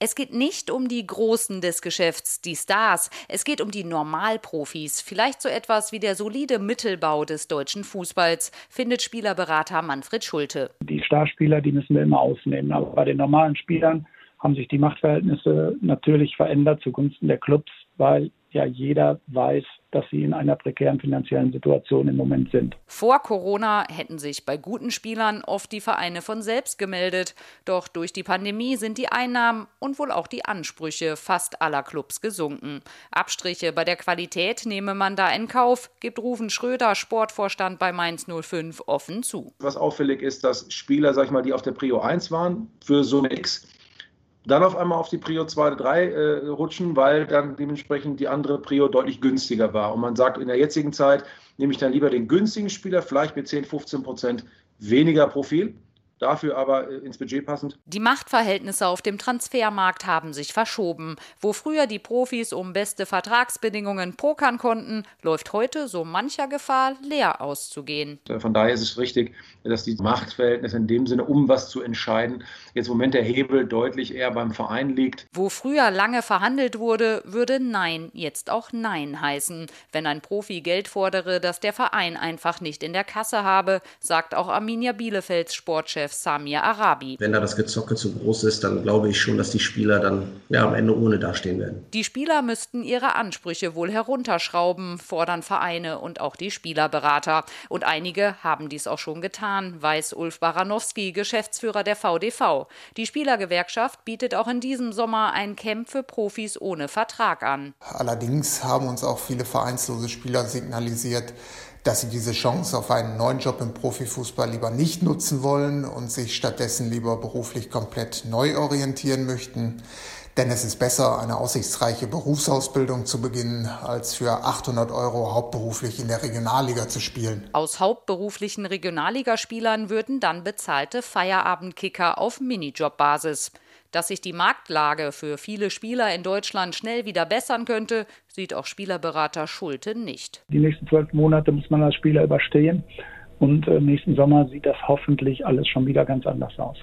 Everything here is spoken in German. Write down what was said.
Es geht nicht um die Großen des Geschäfts, die Stars. Es geht um die Normalprofis. Vielleicht so etwas wie der solide Mittelbau des deutschen Fußballs, findet Spielerberater Manfred Schulte. Die Starspieler, die müssen wir immer ausnehmen. Aber bei den normalen Spielern haben sich die Machtverhältnisse natürlich verändert zugunsten der Clubs, weil ja jeder weiß, dass sie in einer prekären finanziellen Situation im Moment sind. Vor Corona hätten sich bei guten Spielern oft die Vereine von selbst gemeldet. Doch durch die Pandemie sind die Einnahmen und wohl auch die Ansprüche fast aller Clubs gesunken. Abstriche bei der Qualität nehme man da in Kauf, gibt Rufen Schröder, Sportvorstand bei Mainz 05, offen zu. Was auffällig ist, dass Spieler, sag ich mal, die auf der Prio 1 waren, für so X dann auf einmal auf die Prio 2 oder 3 äh, rutschen, weil dann dementsprechend die andere Prio deutlich günstiger war. Und man sagt, in der jetzigen Zeit nehme ich dann lieber den günstigen Spieler, vielleicht mit 10, 15 Prozent weniger Profil, dafür aber äh, ins Budget passend. Die Machtverhältnisse auf dem Transfermarkt haben sich verschoben. Wo früher die Profis um beste Vertragsbedingungen pokern konnten, läuft heute so mancher Gefahr, leer auszugehen. Äh, von daher ist es richtig, dass die Machtverhältnisse in dem Sinne, um was zu entscheiden, jetzt im Moment der Hebel deutlich eher beim Verein liegt. Wo früher lange verhandelt wurde, würde Nein jetzt auch Nein heißen. Wenn ein Profi Geld fordere, das der Verein einfach nicht in der Kasse habe, sagt auch Arminia Bielefelds Sportchef Chef Samir Arabi. Wenn da das Gezocke zu groß ist, dann glaube ich schon, dass die Spieler dann ja, am Ende ohne dastehen werden. Die Spieler müssten ihre Ansprüche wohl herunterschrauben, fordern Vereine und auch die Spielerberater. Und einige haben dies auch schon getan, weiß Ulf Baranowski, Geschäftsführer der VDV. Die Spielergewerkschaft bietet auch in diesem Sommer ein Camp für Profis ohne Vertrag an. Allerdings haben uns auch viele vereinslose Spieler signalisiert, dass sie diese Chance auf einen neuen Job im Profifußball lieber nicht nutzen wollen und sich stattdessen lieber beruflich komplett neu orientieren möchten. Denn es ist besser, eine aussichtsreiche Berufsausbildung zu beginnen, als für 800 Euro hauptberuflich in der Regionalliga zu spielen. Aus hauptberuflichen Regionalligaspielern würden dann bezahlte Feierabendkicker auf Minijobbasis. Dass sich die Marktlage für viele Spieler in Deutschland schnell wieder bessern könnte, sieht auch Spielerberater Schulte nicht. Die nächsten zwölf Monate muss man als Spieler überstehen und äh, nächsten Sommer sieht das hoffentlich alles schon wieder ganz anders aus.